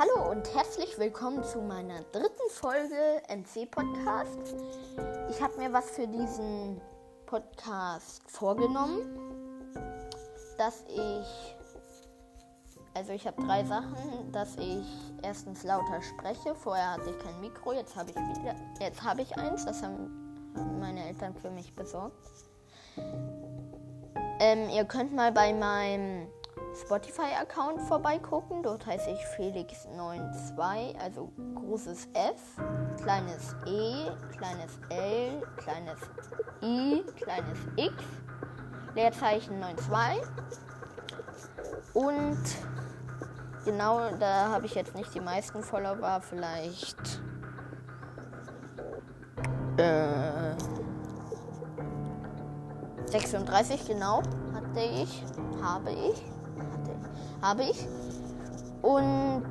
Hallo und herzlich willkommen zu meiner dritten Folge MC Podcast. Ich habe mir was für diesen Podcast vorgenommen, dass ich, also ich habe drei Sachen, dass ich erstens lauter spreche. Vorher hatte ich kein Mikro, jetzt habe ich wieder, jetzt habe ich eins. Das haben meine Eltern für mich besorgt. Ähm, ihr könnt mal bei meinem Spotify-Account vorbeigucken. Dort heiße ich Felix92, also großes F, kleines E, kleines L, kleines I, kleines X, Leerzeichen 92. Und genau, da habe ich jetzt nicht die meisten Follower, vielleicht äh, 36 genau hatte ich, habe ich habe ich. Und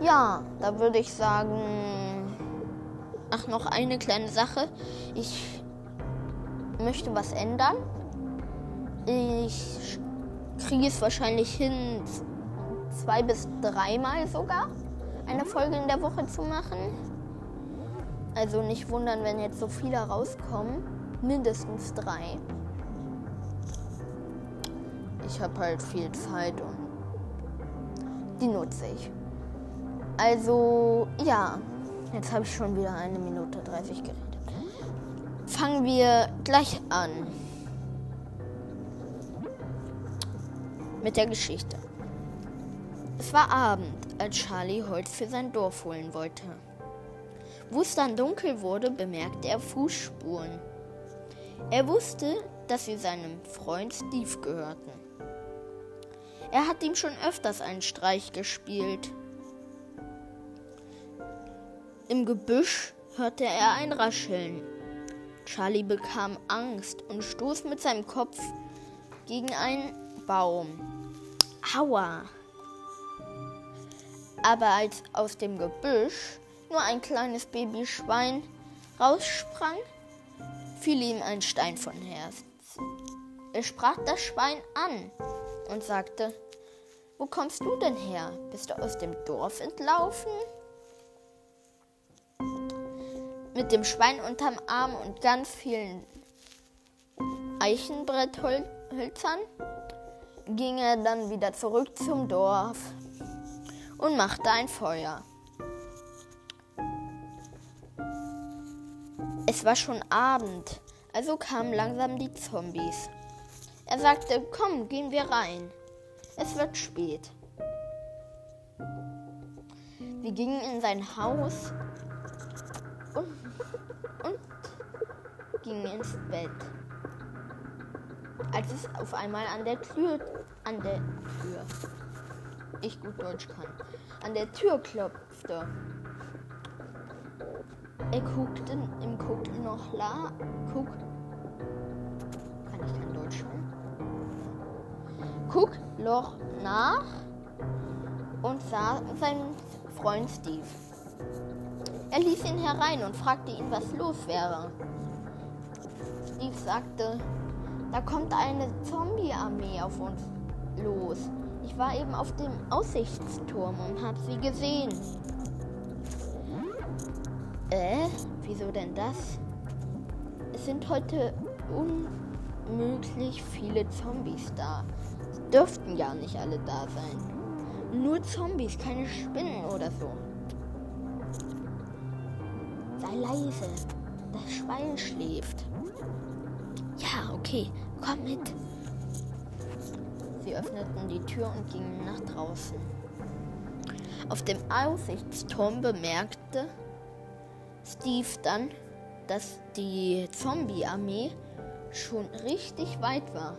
ja, da würde ich sagen, ach noch eine kleine Sache. Ich möchte was ändern. Ich kriege es wahrscheinlich hin, zwei bis dreimal sogar eine Folge in der Woche zu machen. Also nicht wundern, wenn jetzt so viele rauskommen. Mindestens drei ich habe halt viel Zeit und die nutze ich. Also, ja, jetzt habe ich schon wieder eine Minute 30 geredet. Fangen wir gleich an mit der Geschichte. Es war Abend, als Charlie Holz für sein Dorf holen wollte. Wo es dann dunkel wurde, bemerkte er Fußspuren. Er wusste, dass sie seinem Freund Steve gehörten. Er hat ihm schon öfters einen Streich gespielt. Im Gebüsch hörte er ein Rascheln. Charlie bekam Angst und stoß mit seinem Kopf gegen einen Baum. Aua! Aber als aus dem Gebüsch nur ein kleines Babyschwein raussprang, fiel ihm ein Stein von Herz. Er sprach das Schwein an und sagte, wo kommst du denn her? Bist du aus dem Dorf entlaufen? Mit dem Schwein unterm Arm und ganz vielen Eichenbretthölzern ging er dann wieder zurück zum Dorf und machte ein Feuer. Es war schon Abend, also kamen langsam die Zombies. Er sagte, komm, gehen wir rein. Es wird spät. Wir gingen in sein Haus und, und gingen ins Bett. Als es auf einmal an der Tür, an der Tür, ich gut Deutsch kann, an der Tür klopfte. Er guckte, ihm guckte noch la, guckt, kann ich kein Deutsch mehr? Guck Loch nach und sah seinen Freund Steve. Er ließ ihn herein und fragte ihn, was los wäre. Steve sagte, da kommt eine Zombie-Armee auf uns los. Ich war eben auf dem Aussichtsturm und habe sie gesehen. Äh, wieso denn das? Es sind heute unmöglich viele Zombies da dürften ja nicht alle da sein. Nur Zombies, keine Spinnen oder so. Sei leise. Das Schwein schläft. Ja, okay. Komm mit. Sie öffneten die Tür und gingen nach draußen. Auf dem Aussichtsturm bemerkte Steve dann, dass die Zombie-Armee schon richtig weit war.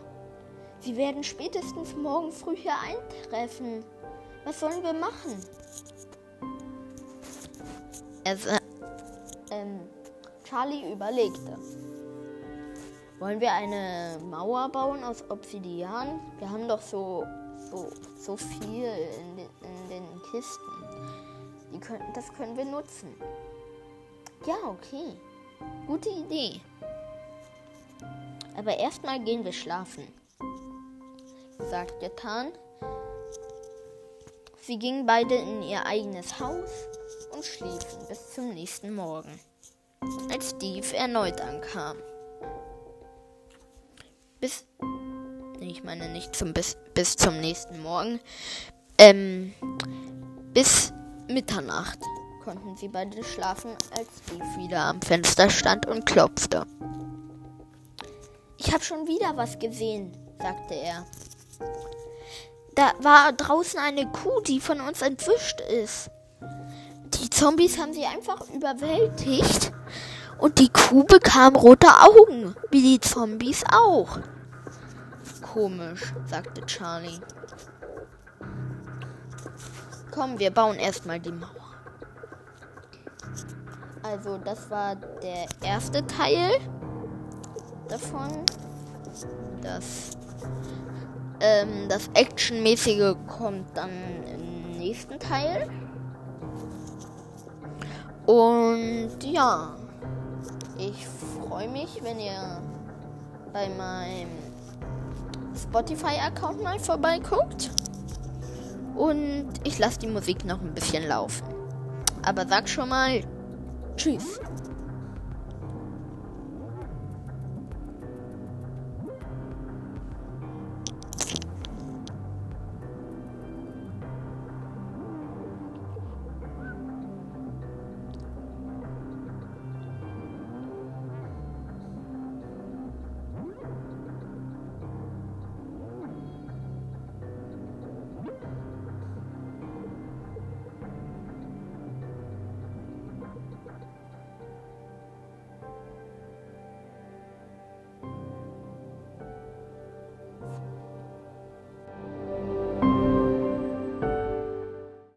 Sie werden spätestens morgen früh hier eintreffen. Was sollen wir machen? Es, äh, ähm, Charlie überlegte. Wollen wir eine Mauer bauen aus Obsidian? Wir haben doch so, so, so viel in den, in den Kisten. Die können, das können wir nutzen. Ja, okay. Gute Idee. Aber erstmal gehen wir schlafen gesagt, getan. Sie gingen beide in ihr eigenes Haus und schliefen bis zum nächsten Morgen, als Steve erneut ankam. Bis. Ich meine nicht zum bis, bis zum nächsten Morgen. Ähm. Bis Mitternacht konnten sie beide schlafen, als Steve wieder am Fenster stand und klopfte. Ich habe schon wieder was gesehen, sagte er. Da war draußen eine Kuh, die von uns entwischt ist. Die Zombies haben sie einfach überwältigt und die Kuh bekam rote Augen, wie die Zombies auch. Komisch, sagte Charlie. Komm, wir bauen erstmal die Mauer. Also, das war der erste Teil davon. Das, ähm, das Actionmäßige kommt dann im nächsten Teil. Und ja, ich freue mich, wenn ihr bei meinem Spotify-Account mal vorbeiguckt. Und ich lasse die Musik noch ein bisschen laufen. Aber sag schon mal Tschüss.